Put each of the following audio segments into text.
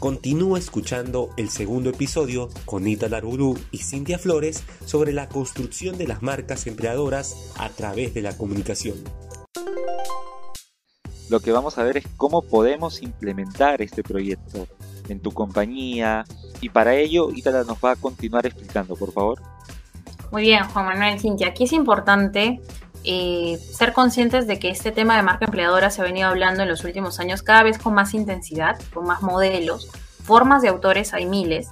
Continúa escuchando el segundo episodio con Ita Darburú y Cintia Flores sobre la construcción de las marcas empleadoras a través de la comunicación. Lo que vamos a ver es cómo podemos implementar este proyecto en tu compañía y para ello Itala nos va a continuar explicando, por favor. Muy bien, Juan Manuel, Cintia. Aquí es importante eh, ser conscientes de que este tema de marca empleadora se ha venido hablando en los últimos años cada vez con más intensidad, con más modelos, formas de autores hay miles,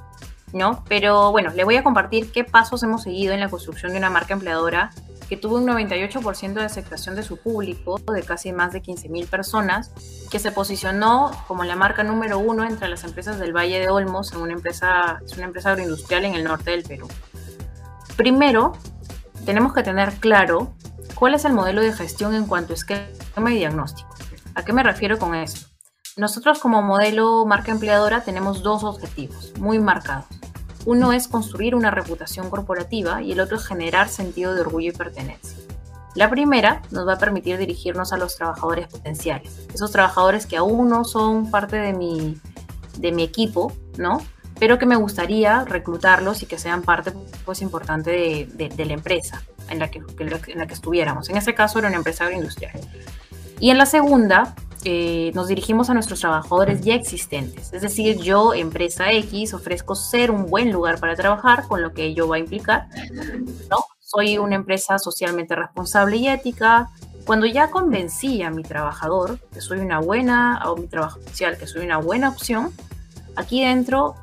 ¿no? Pero bueno, le voy a compartir qué pasos hemos seguido en la construcción de una marca empleadora que tuvo un 98% de aceptación de su público, de casi más de 15.000 personas, que se posicionó como la marca número uno entre las empresas del Valle de Olmos, en una empresa, es una empresa agroindustrial en el norte del Perú. Primero, tenemos que tener claro ¿Cuál es el modelo de gestión en cuanto a esquema y diagnóstico? ¿A qué me refiero con esto? Nosotros como modelo marca empleadora tenemos dos objetivos muy marcados. Uno es construir una reputación corporativa y el otro es generar sentido de orgullo y pertenencia. La primera nos va a permitir dirigirnos a los trabajadores potenciales, esos trabajadores que aún no son parte de mi, de mi equipo, ¿no? Pero que me gustaría reclutarlos y que sean parte pues, importante de, de la empresa en la que, en la que estuviéramos. En ese caso era una empresa agroindustrial. Y en la segunda, eh, nos dirigimos a nuestros trabajadores ya existentes. Es decir, yo, empresa X, ofrezco ser un buen lugar para trabajar, con lo que ello va a implicar. ¿no? Soy una empresa socialmente responsable y ética. Cuando ya convencí a mi trabajador que soy una buena, o mi trabajo social, que soy una buena opción, aquí dentro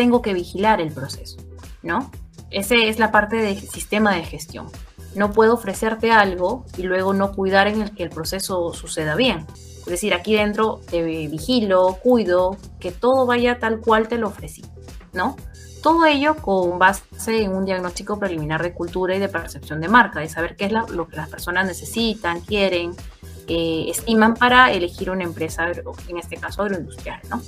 tengo que vigilar el proceso, ¿no? Esa es la parte del sistema de gestión. No puedo ofrecerte algo y luego no cuidar en el que el proceso suceda bien. Es decir, aquí dentro te vigilo, cuido, que todo vaya tal cual te lo ofrecí, ¿no? Todo ello con base en un diagnóstico preliminar de cultura y de percepción de marca, de saber qué es lo que las personas necesitan, quieren, eh, estiman para elegir una empresa, en este caso agroindustrial, ¿no?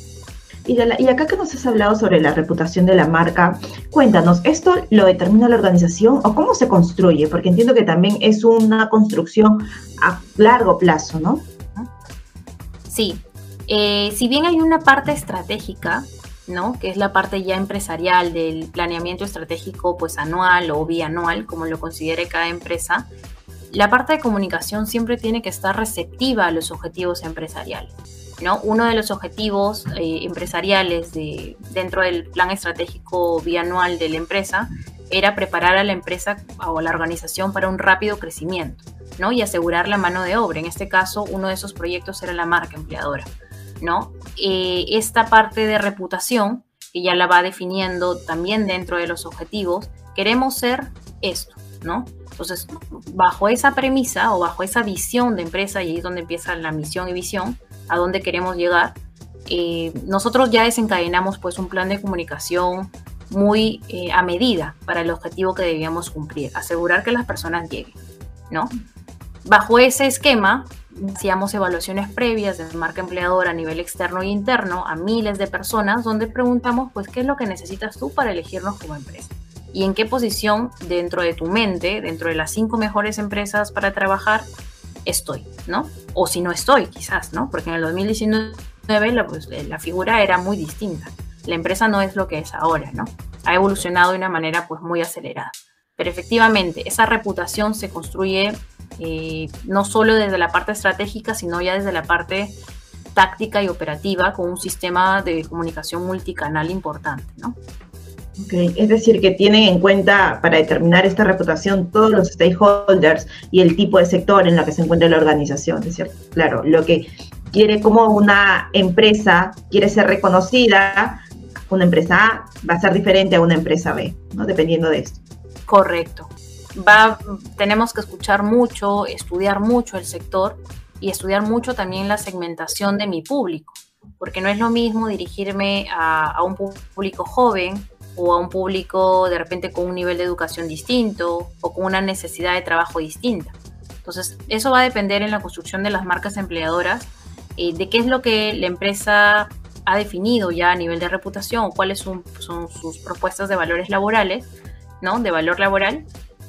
Y, acá que nos has hablado sobre la reputación de la marca, cuéntanos, ¿esto lo determina la organización o cómo se construye? Porque entiendo que también es una construcción a largo plazo, ¿no? Sí, eh, si bien hay una parte estratégica, ¿no? Que es la parte ya empresarial del planeamiento estratégico, pues anual o bianual, como lo considere cada empresa, la parte de comunicación siempre tiene que estar receptiva a los objetivos empresariales. Uno de los objetivos eh, empresariales de, dentro del plan estratégico bianual de la empresa era preparar a la empresa o a la organización para un rápido crecimiento ¿no? y asegurar la mano de obra. En este caso, uno de esos proyectos era la marca empleadora. ¿no? Eh, esta parte de reputación, que ya la va definiendo también dentro de los objetivos, queremos ser esto. ¿no? Entonces, bajo esa premisa o bajo esa visión de empresa, y ahí es donde empieza la misión y visión, a dónde queremos llegar, eh, nosotros ya desencadenamos pues un plan de comunicación muy eh, a medida para el objetivo que debíamos cumplir, asegurar que las personas lleguen, ¿no? Bajo ese esquema, hacíamos evaluaciones previas de marca empleadora a nivel externo e interno a miles de personas, donde preguntamos, pues, ¿qué es lo que necesitas tú para elegirnos como empresa? Y en qué posición dentro de tu mente, dentro de las cinco mejores empresas para trabajar, estoy, ¿no? O si no estoy, quizás, ¿no? Porque en el 2019 la, pues, la figura era muy distinta. La empresa no es lo que es ahora, ¿no? Ha evolucionado de una manera pues muy acelerada. Pero efectivamente, esa reputación se construye eh, no solo desde la parte estratégica, sino ya desde la parte táctica y operativa con un sistema de comunicación multicanal importante, ¿no? Es decir, que tienen en cuenta para determinar esta reputación todos los stakeholders y el tipo de sector en el que se encuentra la organización, ¿es cierto? Claro, lo que quiere como una empresa quiere ser reconocida, una empresa A va a ser diferente a una empresa B, ¿no? Dependiendo de esto. Correcto. Va, tenemos que escuchar mucho, estudiar mucho el sector y estudiar mucho también la segmentación de mi público, porque no es lo mismo dirigirme a un público joven o a un público de repente con un nivel de educación distinto o con una necesidad de trabajo distinta. Entonces, eso va a depender en la construcción de las marcas empleadoras, eh, de qué es lo que la empresa ha definido ya a nivel de reputación cuáles son, son sus propuestas de valores laborales, ¿no? De valor laboral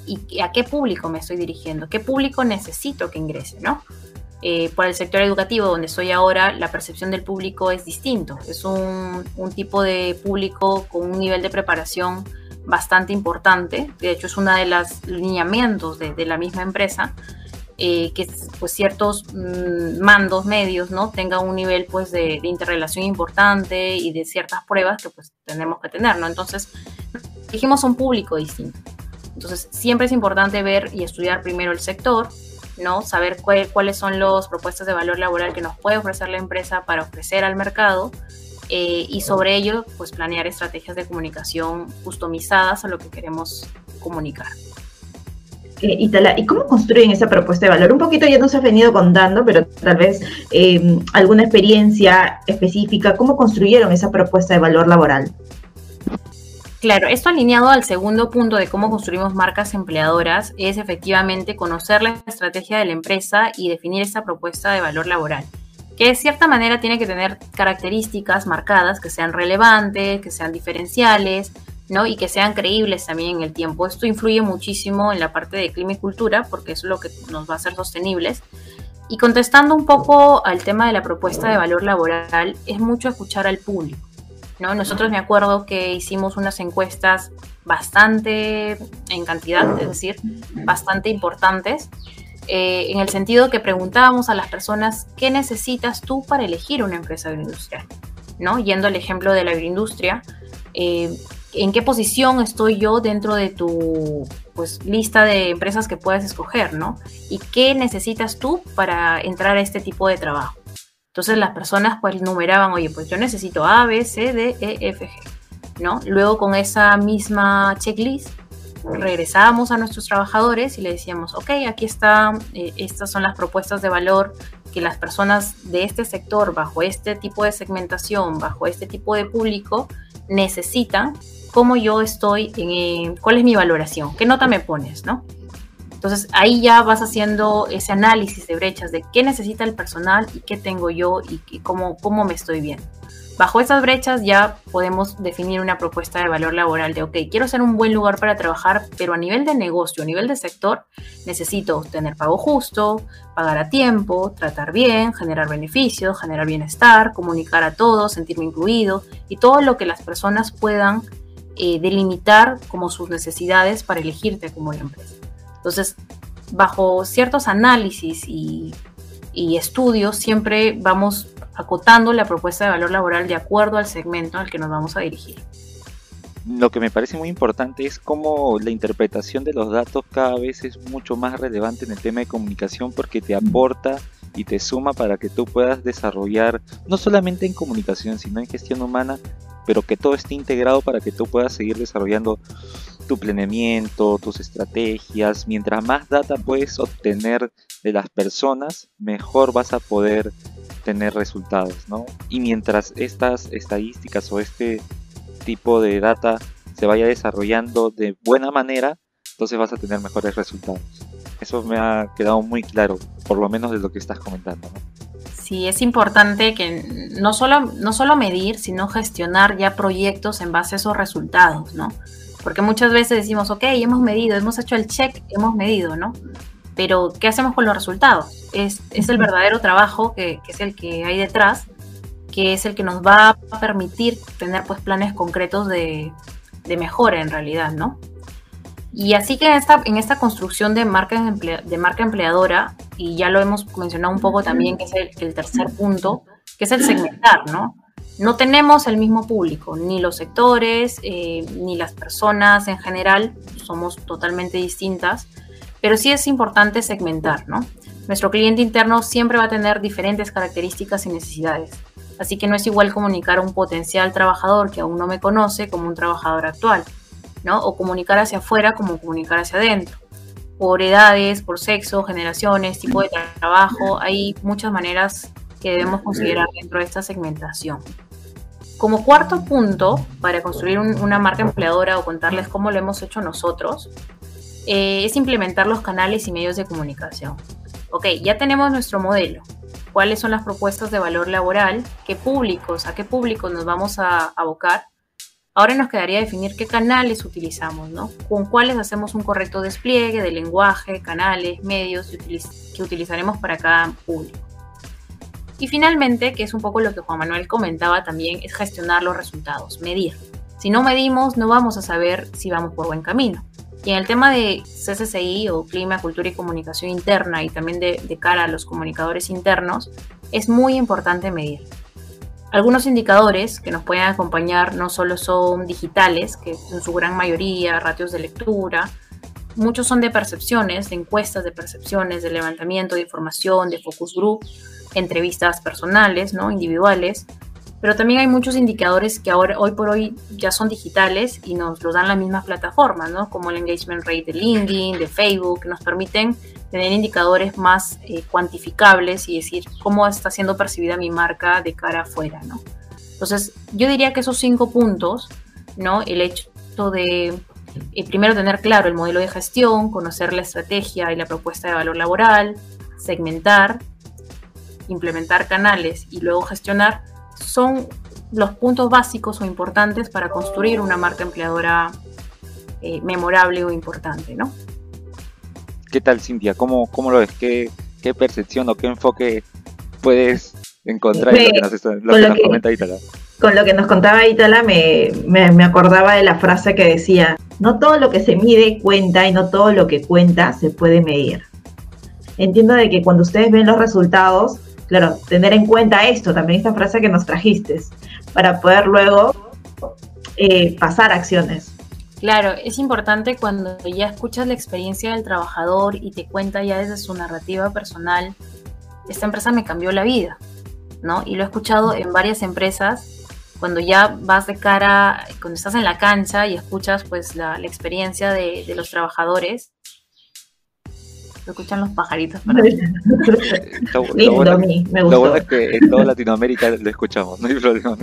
y a qué público me estoy dirigiendo, qué público necesito que ingrese, ¿no? Eh, el sector educativo, donde estoy ahora, la percepción del público es distinto. Es un, tipo de público con un nivel de preparación bastante importante. De hecho, es uno de los lineamientos de, la misma empresa. Eh, que pues ciertos mm, mandos medios no tengan un nivel pues de, de, interrelación importante y de ciertas pruebas que pues tenemos que tener no entonces dijimos un público distinto entonces siempre es importante ver y estudiar primero el sector ¿no? Saber cuáles son las propuestas de valor laboral que nos puede ofrecer la empresa para ofrecer al mercado eh, y sobre ello, pues planear estrategias de comunicación customizadas a lo que queremos comunicar. Eh, ¿y cómo construyen esa propuesta de valor? Un poquito ya nos has venido contando, pero tal vez eh, alguna experiencia específica, ¿cómo construyeron esa propuesta de valor laboral? Claro, esto alineado al segundo punto de cómo construimos marcas empleadoras es efectivamente conocer la estrategia de la empresa y definir esa propuesta de valor laboral, que de cierta manera tiene que tener características marcadas que sean relevantes, que sean diferenciales, ¿no? Y que sean creíbles también en el tiempo. Esto influye muchísimo en la parte de clima y cultura porque es lo que nos va a hacer sostenibles. Y contestando un poco al tema de la propuesta de valor laboral, es mucho escuchar al público. Nosotros me acuerdo que hicimos unas encuestas bastante en cantidad, es decir, bastante importantes, eh, en el sentido que preguntábamos a las personas qué necesitas tú para elegir una empresa agroindustrial, ¿no? Yendo al ejemplo de la agroindustria, eh, ¿en qué posición estoy yo dentro de tu pues, lista de empresas que puedes escoger, ¿no? ¿Y qué necesitas tú para entrar a este tipo de trabajo? Entonces las personas pues numeraban, oye, pues yo necesito A, B, C, D, E, F, G, ¿no? Luego con esa misma checklist regresábamos a nuestros trabajadores y le decíamos, ok, aquí están, eh, estas son las propuestas de valor que las personas de este sector, bajo este tipo de segmentación, bajo este tipo de público, necesitan, cómo yo estoy, en, eh, cuál es mi valoración, qué nota me pones, ¿no? Entonces ahí ya vas haciendo ese análisis de brechas de qué necesita el personal y qué tengo yo y, cómo, cómo me estoy viendo. Bajo esas brechas ya podemos definir una propuesta de valor laboral de, ok, quiero ser un buen lugar para trabajar, pero a nivel de negocio, a nivel de sector, necesito tener pago justo, pagar a tiempo, tratar bien, generar beneficios, generar bienestar, comunicar a todos, sentirme incluido y todo lo que las personas puedan eh, delimitar como sus necesidades para elegirte como la empresa. Entonces, bajo ciertos análisis y, estudios, siempre vamos acotando la propuesta de valor laboral de acuerdo al segmento al que nos vamos a dirigir. Lo que me parece muy importante es cómo la interpretación de los datos cada vez es mucho más relevante en el tema de comunicación porque te aporta y te suma para que tú puedas desarrollar, no solamente en comunicación, sino en gestión humana, pero que todo esté integrado para que tú puedas seguir desarrollando tu planeamiento, tus estrategias. Mientras más data puedes obtener de las personas, mejor vas a poder tener resultados, ¿no? Y mientras estas estadísticas o este tipo de data se vaya desarrollando de buena manera, entonces vas a tener mejores resultados. Eso me ha quedado muy claro, por lo menos de lo que estás comentando. Sí, es importante que no solo, no solo medir, sino gestionar ya proyectos en base a esos resultados, ¿no? Porque muchas veces decimos, ok, hemos medido, hemos hecho el check, hemos medido, ¿no? Pero, ¿qué hacemos con los resultados? Es, el verdadero trabajo que, es el que hay detrás, que es el que nos va a permitir tener pues planes concretos de, mejora en realidad, ¿no? Y así que en esta, en esta construcción de marca, de marca empleadora, y ya lo hemos mencionado un poco también, que es el tercer punto, que es el segmentar, ¿no? No tenemos el mismo público, ni los sectores, eh, ni las personas en general, somos totalmente distintas, pero sí es importante segmentar, ¿no? Nuestro cliente interno siempre va a tener diferentes características y necesidades, así que no es igual comunicar a un potencial trabajador que aún no me conoce como un trabajador actual, ¿no? O comunicar hacia afuera como comunicar hacia adentro. Por edades, por sexo, generaciones, tipo de trabajo, hay muchas maneras que debemos considerar dentro de esta segmentación. Como cuarto punto, para construir una marca empleadora o contarles cómo lo hemos hecho nosotros, eh, es implementar los canales y medios de comunicación. Ok, ya tenemos nuestro modelo. ¿Cuáles son las propuestas de valor laboral? ¿Qué públicos, a qué públicos nos vamos a abocar? Ahora nos quedaría definir qué canales utilizamos, ¿no? Con cuáles hacemos un correcto despliegue de lenguaje, canales, medios que utilizaremos para cada público. Y finalmente, que es un poco lo que Juan Manuel comentaba también, es gestionar los resultados, medir. Si no medimos, no vamos a saber si vamos por buen camino. Y en el tema de CCCI o Clima, Cultura y Comunicación Interna y también de, cara a los comunicadores internos, es muy importante medir. Algunos indicadores que nos pueden acompañar no solo son digitales, que en su gran mayoría ratios de lectura, muchos son de percepciones, de encuestas de percepciones, de levantamiento de información, de focus group, entrevistas personales, ¿no? individuales, pero también hay muchos indicadores que ahora, hoy por hoy, ya son digitales y nos los dan las mismas plataformas, ¿no? Como el engagement rate de LinkedIn, de Facebook, que nos permiten tener indicadores más eh, cuantificables y decir cómo está siendo percibida mi marca de cara afuera, ¿no? Entonces, yo diría que esos cinco puntos, ¿no? El hecho de eh, primero tener claro el modelo de gestión, conocer la estrategia y la propuesta de valor laboral, segmentar, implementar canales y luego gestionar, son los puntos básicos o importantes para construir una marca empleadora eh, memorable o importante, ¿no? ¿Qué tal, Cintia? ¿Cómo, cómo lo ves? ¿Qué, ¿Qué, percepción o qué enfoque puedes encontrar en lo que nos, comenta Itala? Con lo que nos contaba Itala me, me, me acordaba de la frase que decía, no todo lo que se mide cuenta y no todo lo que cuenta se puede medir. Entiendo de que cuando ustedes ven los resultados, claro, tener en cuenta esto, también esta frase que nos trajiste, para poder luego eh, pasar acciones. Claro, es importante cuando ya escuchas la experiencia del trabajador y te cuenta ya desde su narrativa personal, esta empresa me cambió la vida, ¿no? Y lo he escuchado en varias empresas, cuando ya vas de cara, cuando estás en la cancha y escuchas pues la, experiencia de, de los trabajadores, lo escuchan los pajaritos. Para lo, bueno, me lo, bueno, es que en toda Latinoamérica lo escuchamos, no hay problema.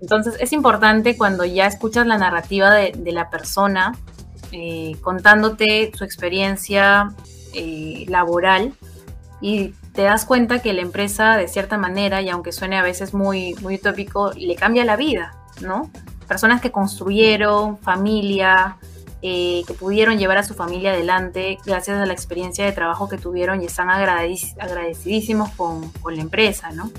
Entonces es importante cuando ya escuchas la narrativa de, de la persona eh, contándote su experiencia eh, laboral y te das cuenta que la empresa de cierta manera, y aunque suene a veces muy, muy utópico, le cambia la vida, ¿no? Personas que construyeron familia, eh, que pudieron llevar a su familia adelante gracias a la experiencia de trabajo que tuvieron y están agradecidísimos con, con la empresa, ¿no?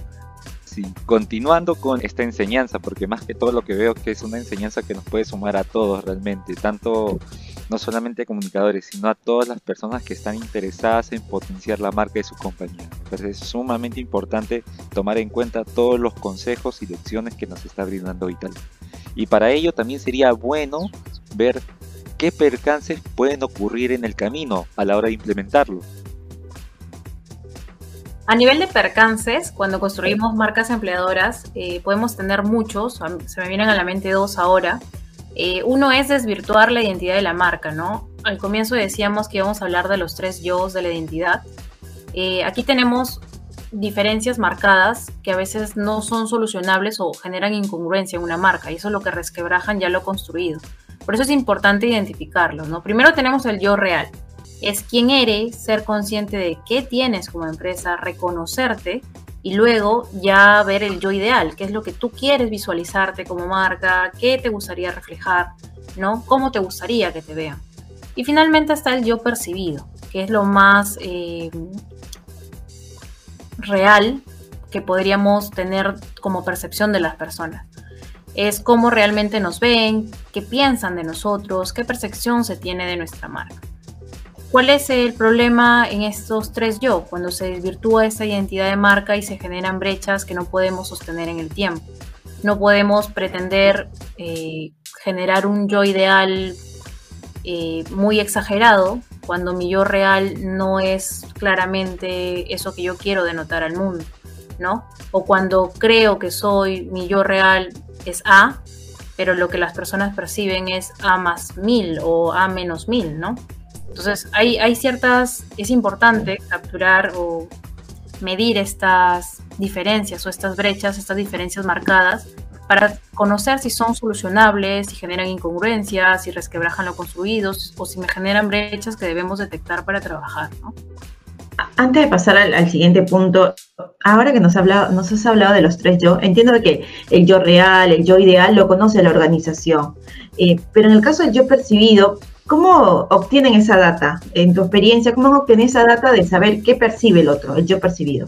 Sí, continuando con esta enseñanza, porque más que todo lo que veo que es una enseñanza que nos puede sumar a todos realmente, tanto no solamente a comunicadores, sino a todas las personas que están interesadas en potenciar la marca de su compañía. Entonces es sumamente importante tomar en cuenta todos los consejos y lecciones que nos está brindando Vital. Y para ello también sería bueno ver qué percances pueden ocurrir en el camino a la hora de implementarlo. A nivel de percances, cuando construimos marcas empleadoras, eh, podemos tener muchos, se me vienen a la mente dos ahora. Eh, uno es desvirtuar la identidad de la marca, ¿no? Al comienzo decíamos que íbamos a hablar de los tres yo de la identidad. Eh, aquí tenemos diferencias marcadas que a veces no son solucionables o generan incongruencia en una marca, y eso es lo que resquebrajan ya lo construido. Por eso es importante identificarlo, ¿no? Primero tenemos el yo real. Es quién eres, ser consciente de qué tienes como empresa, reconocerte y luego ya ver el yo ideal, qué es lo que tú quieres visualizarte como marca, qué te gustaría reflejar, ¿no? Cómo te gustaría que te vean. Y finalmente está el yo percibido, que es lo más eh, real que podríamos tener como percepción de las personas es cómo realmente nos ven, qué piensan de nosotros, qué percepción se tiene de nuestra marca. ¿Cuál es el problema en estos tres yo? Cuando se desvirtúa esa identidad de marca y se generan brechas que no podemos sostener en el tiempo. No podemos pretender eh, generar un yo ideal eh, muy exagerado cuando mi yo real no es claramente eso que yo quiero denotar al mundo, ¿no? O cuando creo que soy mi yo real es A, pero lo que las personas perciben es A más mil o A menos mil, ¿no? Entonces hay, ciertas, es importante capturar o medir estas diferencias o estas brechas, estas diferencias marcadas, para conocer si son solucionables, si generan incongruencias, si resquebrajan lo construido o si me generan brechas que debemos detectar para trabajar. ¿no? Antes de pasar al, siguiente punto, ahora que nos, hablado, nos has hablado de los tres yo, entiendo que el yo real, el yo ideal lo conoce la organización, eh, pero en el caso del yo percibido, ¿cómo obtienen esa data? En tu experiencia, ¿cómo obtienen esa data de saber qué percibe el otro, el yo percibido?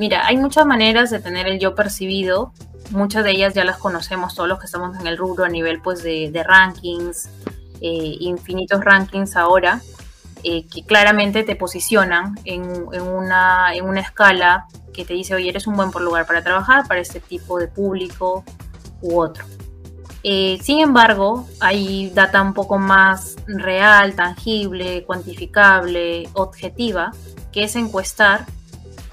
Mira, hay muchas maneras de tener el yo percibido. Muchas de ellas ya las conocemos todos los que estamos en el rubro a nivel pues, de, rankings, eh, infinitos rankings ahora. Eh, que claramente te posicionan en, una, en una escala que te dice, oye, eres un buen lugar para trabajar para este tipo de público u otro. Eh, sin embargo, hay data un poco más real, tangible, cuantificable, objetiva, que es encuestar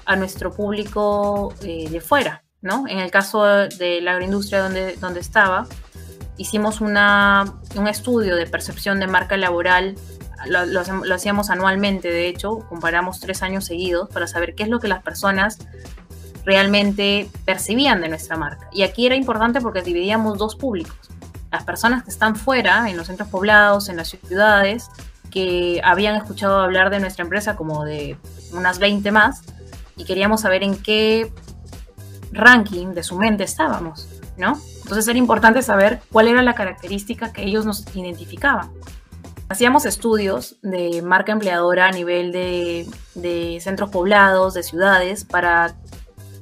a nuestro público eh, de fuera, ¿no? En el caso de la agroindustria donde, donde estaba, hicimos una, un estudio de percepción de marca laboral lo, hacíamos anualmente, de hecho, comparamos tres años seguidos para saber qué es lo que las personas realmente percibían de nuestra marca. Y aquí era importante porque dividíamos dos públicos. Las personas que están fuera, en los centros poblados, en las ciudades, que habían escuchado hablar de nuestra empresa como de unas 20 más, y queríamos saber en qué ranking de su mente estábamos, ¿no? Entonces era importante saber cuál era la característica que ellos nos identificaban. Hacíamos estudios de marca empleadora a nivel de, centros poblados, de ciudades, para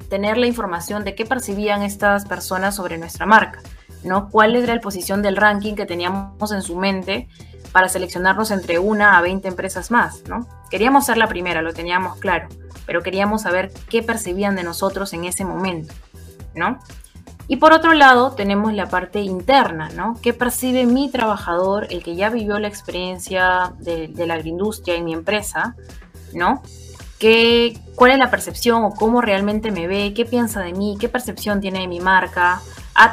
tener la información de qué percibían estas personas sobre nuestra marca, ¿no? ¿Cuál era la posición del ranking que teníamos en su mente para seleccionarnos entre una a 20 empresas más, ¿no? Queríamos ser la primera, lo teníamos claro, pero queríamos saber qué percibían de nosotros en ese momento, ¿no? Y por otro lado, tenemos la parte interna, ¿no? ¿Qué percibe mi trabajador, el que ya vivió la experiencia de, la agroindustria en mi empresa, ¿no? ¿Qué, ¿Cuál es la percepción o cómo realmente me ve? ¿Qué piensa de mí? ¿Qué percepción tiene de mi marca?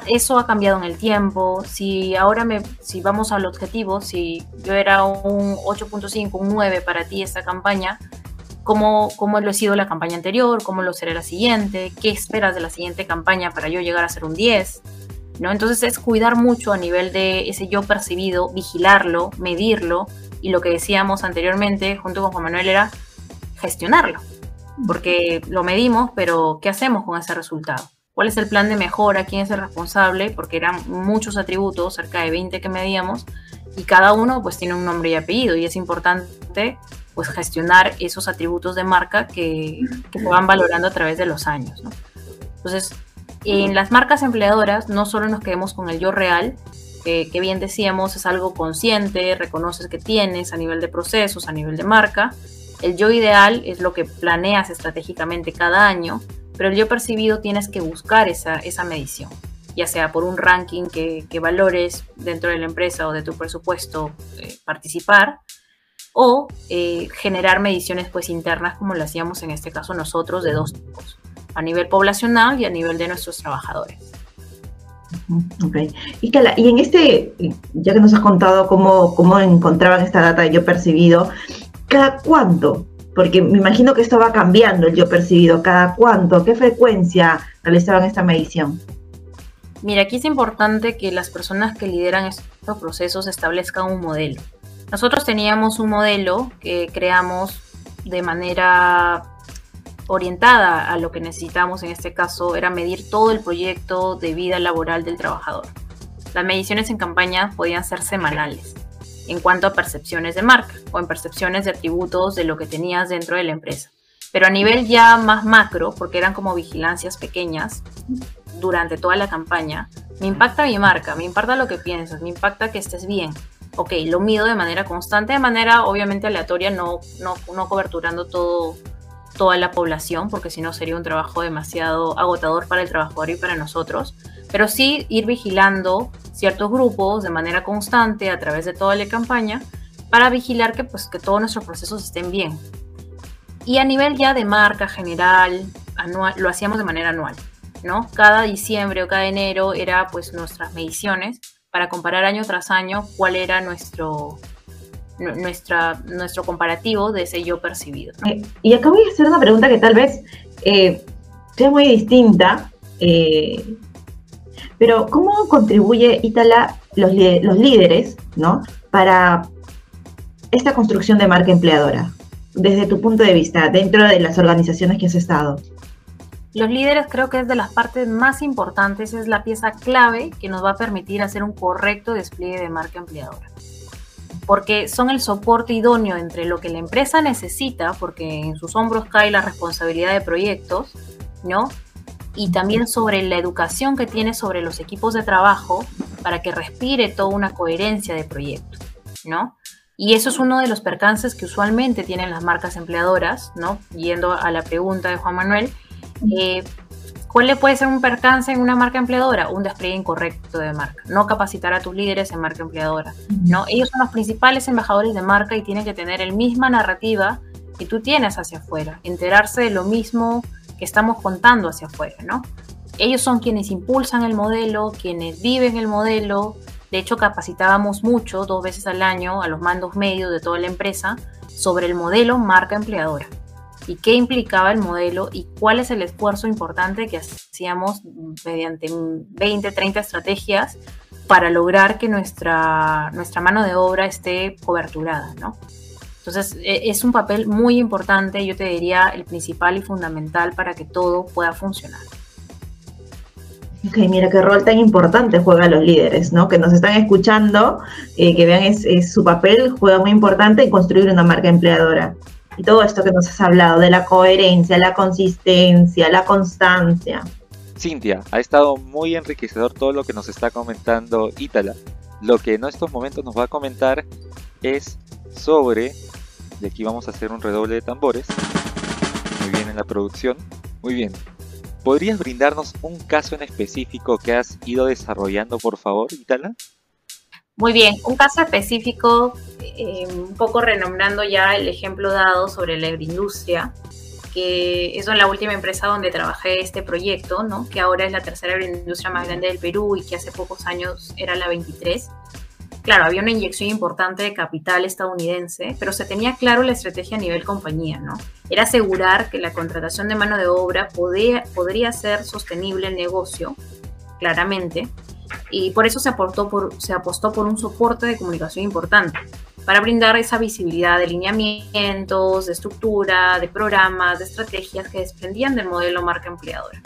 ¿Eso ha cambiado en el tiempo? Si ahora me, si vamos al objetivo, si yo era un 8.5, un 9 para ti esta campaña, cómo, cómo lo ha sido la campaña anterior, cómo lo será la siguiente, qué esperas de la siguiente campaña para yo llegar a ser un 10. ¿no? Entonces es cuidar mucho a nivel de ese yo percibido, vigilarlo, medirlo y lo que decíamos anteriormente junto con Juan Manuel era gestionarlo, porque lo medimos, pero ¿qué hacemos con ese resultado? ¿Cuál es el plan de mejora? ¿Quién es el responsable? Porque eran muchos atributos, cerca de 20 que medíamos, y cada uno pues tiene un nombre y apellido y es importante pues gestionar esos atributos de marca que, se van valorando a través de los años. Entonces, en las marcas empleadoras no solo nos quedemos con el yo real, que, bien decíamos es algo consciente, reconoces que tienes a nivel de procesos, a nivel de marca. El yo ideal es lo que planeas estratégicamente cada año, pero el yo percibido tienes que buscar esa, esa medición, ya sea por un ranking que, valores dentro de la empresa o de tu presupuesto eh, participar, o eh, generar mediciones pues internas como lo hacíamos en este caso nosotros de dos tipos, a nivel poblacional y a nivel de nuestros trabajadores. Ok. Y, y en este, ya que nos has contado cómo, cómo encontraban esta data de yo percibido, ¿cada cuánto? Porque me imagino que esto va cambiando el yo percibido. ¿Cada cuánto? ¿Qué frecuencia realizaban esta medición? Mira, aquí es importante que las personas que lideran estos procesos establezcan un modelo. Nosotros teníamos un modelo que creamos de manera orientada a lo que necesitamos, en este caso era medir todo el proyecto de vida laboral del trabajador. Las mediciones en campaña podían ser semanales en cuanto a percepciones de marca o en percepciones de atributos de lo que tenías dentro de la empresa. Pero a nivel ya más macro, porque eran como vigilancias pequeñas durante toda la campaña, me impacta mi marca, me impacta lo que piensas, me impacta que estés bien, ok, lo mido de manera constante, de manera obviamente aleatoria, no, no, no coberturando todo, toda la población, porque si no sería un trabajo demasiado agotador para el trabajador y para nosotros, pero sí ir vigilando ciertos grupos de manera constante a través de toda la campaña para vigilar que, pues, que todos nuestros procesos estén bien. Y a nivel ya de marca general, anual, lo hacíamos de manera anual, ¿no? Cada diciembre o cada enero era pues nuestras mediciones para comparar año tras año cuál era nuestro, nuestro comparativo de ese yo percibido. Eh, y acá voy a hacer una pregunta que tal vez eh, sea muy distinta, eh, pero ¿cómo contribuye Itala, los, los líderes, ¿no? para esta construcción de marca empleadora? desde tu punto de vista, dentro de las organizaciones que has estado? Los líderes creo que es de las partes más importantes, es la pieza clave que nos va a permitir hacer un correcto despliegue de marca empleadora. Porque son el soporte idóneo entre lo que la empresa necesita, porque en sus hombros cae la responsabilidad de proyectos, ¿no? Y también sobre la educación que tiene sobre los equipos de trabajo para que respire toda una coherencia de proyecto, ¿no? Y eso es uno de los percances que usualmente tienen las marcas empleadoras, ¿no? Yendo a la pregunta de Juan Manuel, eh, ¿Cuál le puede ser un percance en una marca empleadora? Un despliegue incorrecto de marca. No capacitar a tus líderes en marca empleadora. ¿no? Ellos son los principales embajadores de marca y tienen que tener el misma narrativa que tú tienes hacia afuera. Enterarse de lo mismo que estamos contando hacia afuera. ¿no? Ellos son quienes impulsan el modelo, quienes viven el modelo. De hecho, capacitábamos mucho, dos veces al año, a los mandos medios de toda la empresa sobre el modelo marca empleadora y qué implicaba el modelo y cuál es el esfuerzo importante que hacíamos mediante 20, 30 estrategias para lograr que nuestra, nuestra mano de obra esté coberturada, ¿no? Entonces, e, es un papel muy importante, yo te diría el principal y fundamental para que todo pueda funcionar. Ok, mira qué rol tan importante juegan los líderes, ¿no? Que nos están escuchando, eh, que vean es, su papel, juega muy importante en construir una marca empleadora y todo esto que nos has hablado, de la coherencia, la consistencia, la constancia. Cintia, ha estado muy enriquecedor todo lo que nos está comentando Ítala. Lo que en estos momentos nos va a comentar es sobre, y aquí vamos a hacer un redoble de tambores, muy bien en la producción, muy bien. ¿Podrías brindarnos un caso en específico que has ido desarrollando, por favor, Ítala? Muy bien, un caso específico, eh, un poco renombrando ya el ejemplo dado sobre la agroindustria, que es la última empresa donde trabajé este proyecto, ¿no? que ahora es la tercera agroindustria más grande del Perú y que hace pocos años era la 23. Claro, había una inyección importante de capital estadounidense, pero se tenía claro la estrategia a nivel compañía, ¿no? Era asegurar que la contratación de mano de obra podía, podría ser sostenible el negocio, claramente, y por eso se, aportó por, se apostó por un soporte de comunicación importante para brindar esa visibilidad de lineamientos, de estructura, de programas, de estrategias que desprendían del modelo marca empleadora.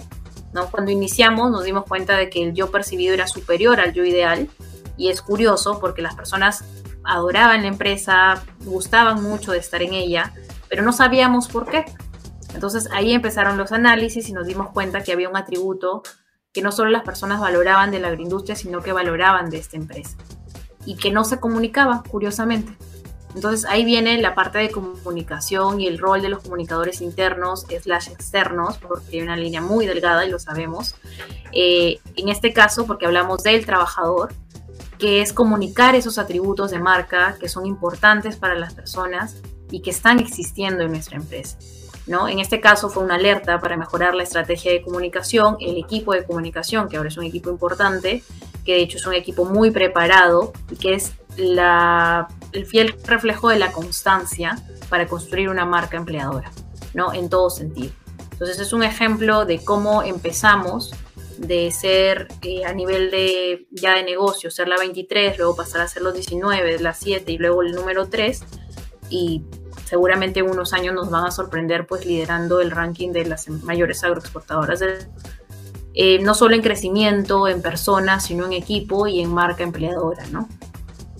¿no? Cuando iniciamos nos dimos cuenta de que el yo percibido era superior al yo ideal y es curioso porque las personas adoraban la empresa, gustaban mucho de estar en ella, pero no sabíamos por qué. Entonces ahí empezaron los análisis y nos dimos cuenta que había un atributo que no solo las personas valoraban de la agroindustria, sino que valoraban de esta empresa y que no se comunicaba, curiosamente. Entonces ahí viene la parte de comunicación y el rol de los comunicadores internos slash externos, porque hay una línea muy delgada y lo sabemos. Eh, en este caso, porque hablamos del trabajador, que es comunicar esos atributos de marca que son importantes para las personas y que están existiendo en nuestra empresa. En este caso fue una alerta para mejorar la estrategia de comunicación, el equipo de comunicación, que ahora es un equipo importante, que de hecho es un equipo muy preparado y que es el fiel reflejo de la constancia para construir una marca empleadora, ¿no? En todo sentido. Entonces es un ejemplo de cómo empezamos de ser eh, a nivel de ya de negocio, ser la 23, luego pasar a ser los 19, la 7 y luego el número 3 y seguramente en unos años nos van a sorprender pues liderando el ranking de las mayores agroexportadoras, eh, no solo en crecimiento, en personas, sino en equipo y en marca empleadora, ¿no?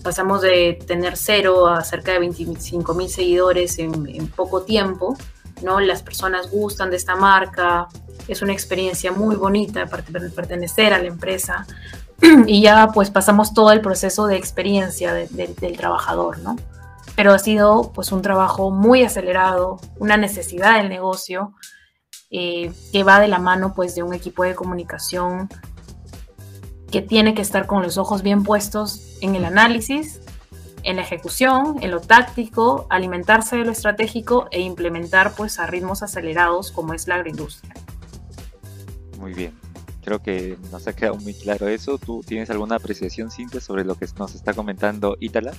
Pasamos de tener cero a cerca de 25 mil seguidores en, poco tiempo, ¿no? Las personas gustan de esta marca, es una experiencia muy bonita pertenecer a la empresa y ya pues pasamos todo el proceso de experiencia del trabajador, ¿no? Pero ha sido pues un trabajo muy acelerado, una necesidad del negocio eh, que va de la mano pues de un equipo de comunicación que tiene que estar con los ojos bien puestos en el análisis, en la ejecución, en lo táctico, alimentarse de lo estratégico e implementar pues a ritmos acelerados como es la agroindustria. Muy bien. Creo que nos ha quedado muy claro eso. ¿Tú tienes alguna apreciación, simple sobre lo que nos está comentando Ítala?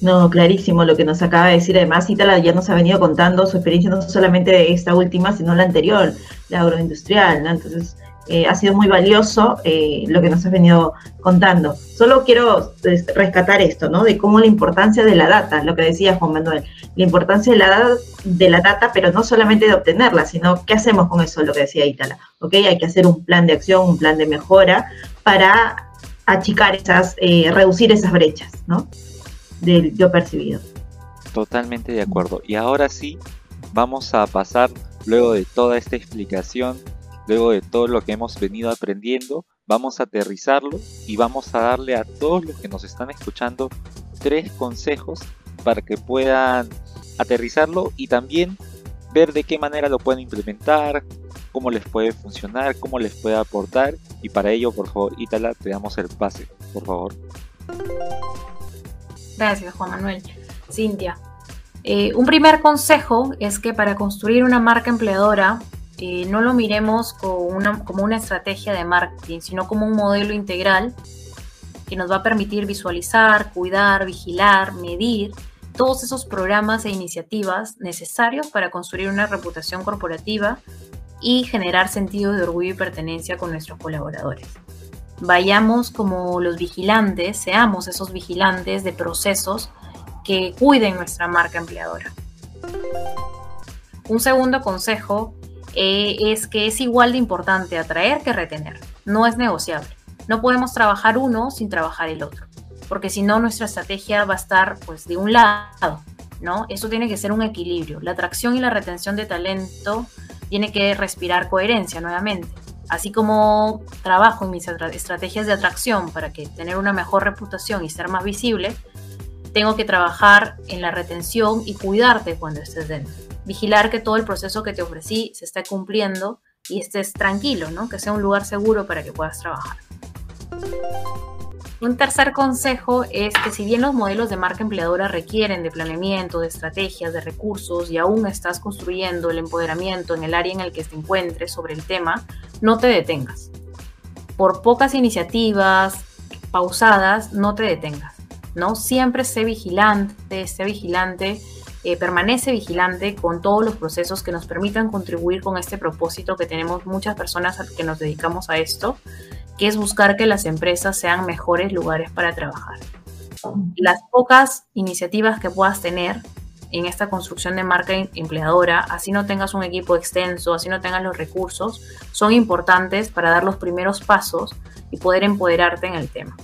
No, clarísimo lo que nos acaba de decir. Además, Itala ya nos ha venido contando su experiencia no solamente de esta última, sino la anterior, la agroindustrial, ¿no? Entonces, Eh, ha sido muy valioso eh, lo que nos has venido contando. Solo quiero pues, rescatar esto, ¿no? De cómo la importancia de la data, lo que decía Juan Manuel, la importancia de la, de la data, pero no solamente de obtenerla, sino qué hacemos con eso, lo que decía Itala, ¿ok? Hay que hacer un plan de acción, un plan de mejora para achicar esas, eh, reducir esas brechas, ¿no? Del yo percibido. Totalmente de acuerdo. Y ahora sí, vamos a pasar, luego de toda esta explicación, luego de todo lo que hemos venido aprendiendo, vamos a aterrizarlo y vamos a darle a todos los que nos están escuchando tres consejos para que puedan aterrizarlo y también ver de qué manera lo pueden implementar, cómo les puede funcionar, cómo les puede aportar y para ello, por favor, Ítala, te damos el pase, por favor. Gracias, Juan Manuel. Cintia, eh, un primer consejo es que para construir una marca empleadora eh, no lo miremos como una, estrategia de marketing, sino como un modelo integral que nos va a permitir visualizar, cuidar, vigilar, medir todos esos programas e iniciativas necesarios para construir una reputación corporativa y generar sentido de orgullo y pertenencia con nuestros colaboradores. Vayamos como los vigilantes, seamos esos vigilantes de procesos que cuiden nuestra marca empleadora. Un segundo consejo eh, es que es igual de importante atraer que retener. No es negociable. No podemos trabajar uno sin trabajar el otro, porque si no nuestra estrategia va a estar pues de un lado, ¿no? Eso tiene que ser un equilibrio. La atracción y la retención de talento tiene que respirar coherencia nuevamente. Así como trabajo en mis estrategias de atracción para que tener una mejor reputación y ser más visible, tengo que trabajar en la retención y cuidarte cuando estés dentro. Vigilar que todo el proceso que te ofrecí se esté cumpliendo y estés tranquilo, ¿no? Que sea un lugar seguro para que puedas trabajar. Un tercer consejo es que si bien los modelos de marca empleadora requieren de planeamiento, de estrategias, de recursos y aún estás construyendo el empoderamiento en el área en el que te encuentres sobre el tema, no te detengas. Por pocas iniciativas pausadas, no te detengas. ¿no? Siempre sé vigilante, sé vigilante, eh, permanece vigilante con todos los procesos que nos permitan contribuir con este propósito que tenemos muchas personas que nos dedicamos a esto, que es buscar que las empresas sean mejores lugares para trabajar. Las pocas iniciativas que puedas tener en esta construcción de marca em-, empleadora, así no tengas un equipo extenso, así no tengas los recursos, son importantes para dar los primeros pasos y poder empoderarte en el tema.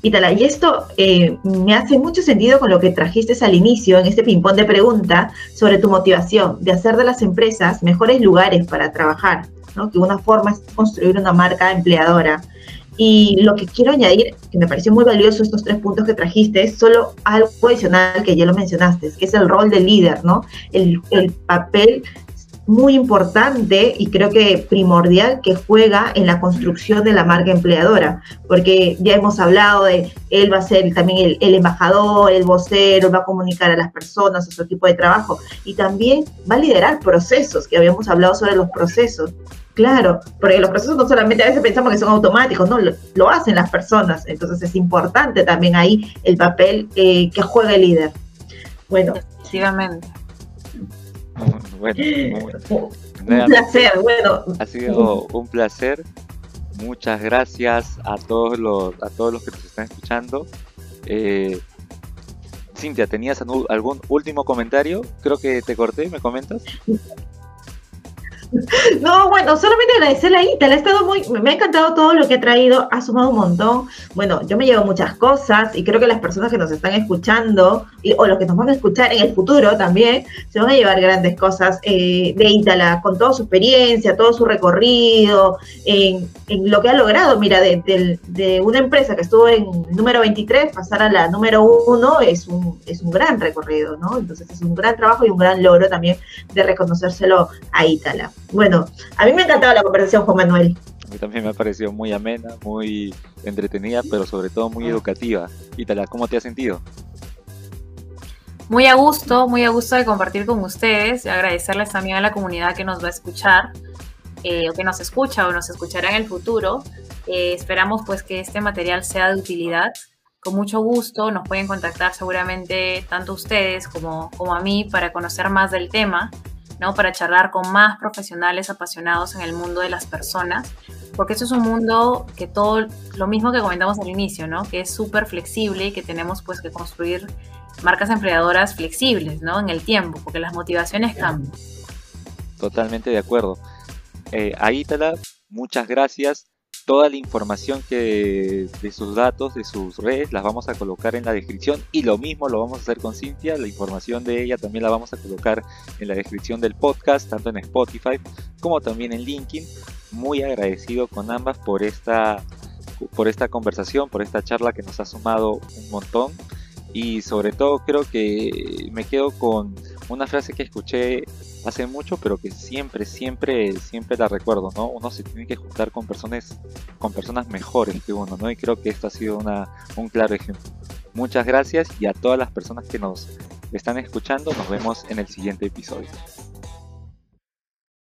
Y esto eh, me hace mucho sentido con lo que trajiste al inicio, en este ping-pong de pregunta, sobre tu motivación de hacer de las empresas mejores lugares para trabajar, que una forma es construir una marca empleadora. Y lo que quiero añadir, que me pareció muy valioso estos tres puntos que trajiste, es solo algo adicional que ya lo mencionaste, que es el rol del líder, ¿no? El, el papel muy importante y creo que primordial que juega en la construcción de la marca empleadora, porque ya hemos hablado de él va a ser también el, embajador, el vocero, va a comunicar a las personas a su equipo de trabajo y también va a liderar procesos, que habíamos hablado sobre los procesos. Claro, porque los procesos no solamente a veces pensamos que son automáticos, no, lo, hacen las personas, entonces es importante también ahí el papel eh, que juega el líder. Bueno. Efectivamente. Bueno, un placer, bueno. Ha sido un placer. Muchas gracias a todos los, a todos los que nos están escuchando. Eh, Cintia, ¿tenías algún último comentario? Creo que te corté, ¿me comentas? No, bueno, solamente agradecerle a Ita, le ha estado muy, me ha encantado todo lo que ha traído, ha sumado un montón. Bueno, yo me llevo muchas cosas y creo que las personas que nos están escuchando o los que nos van a escuchar en el futuro también se van a llevar grandes cosas eh, de Ítala, con toda su experiencia, todo su recorrido, en, lo que ha logrado. Mira, de, de, una empresa que estuvo en número 23, pasar a la número 1 es un, es un gran recorrido, ¿no? Entonces es un gran trabajo y un gran logro también de reconocérselo a Ítala. Bueno, a mí me ha encantado la conversación, Juan Manuel. A mí también me ha parecido muy amena, muy entretenida, pero sobre todo muy educativa. Ítala, ¿cómo te has sentido? Muy a gusto, muy a gusto de compartir con ustedes y agradecerles también a la comunidad que nos va a escuchar, eh, o que nos escucha o nos escuchará en el futuro. Eh, esperamos pues que este material sea de utilidad. Con mucho gusto nos pueden contactar seguramente tanto ustedes como, como a mí para conocer más del tema ¿no? Para charlar con más profesionales apasionados en el mundo de las personas, porque eso es un mundo que todo, lo mismo que comentamos al inicio, ¿no? Que es súper flexible y que tenemos pues que construir marcas empleadoras flexibles, ¿no? En el tiempo, porque las motivaciones cambian. Totalmente de acuerdo. Eh, Aítala, muchas gracias. Toda la información que de sus datos, de sus redes, las vamos a colocar en la descripción y lo mismo lo vamos a hacer con Cintia. La información de ella también la vamos a colocar en la descripción del podcast, tanto en Spotify como también en LinkedIn. Muy agradecido con ambas por esta, por esta conversación, por esta charla que nos ha sumado un montón y sobre todo creo que me quedo con una frase que escuché hace mucho, pero que siempre, siempre, siempre la recuerdo, ¿no? Uno se tiene que juntar con personas, con personas mejores que uno, ¿no? Y creo que esto ha sido una, un claro ejemplo. Muchas gracias y a todas las personas que nos están escuchando, nos vemos en el siguiente episodio.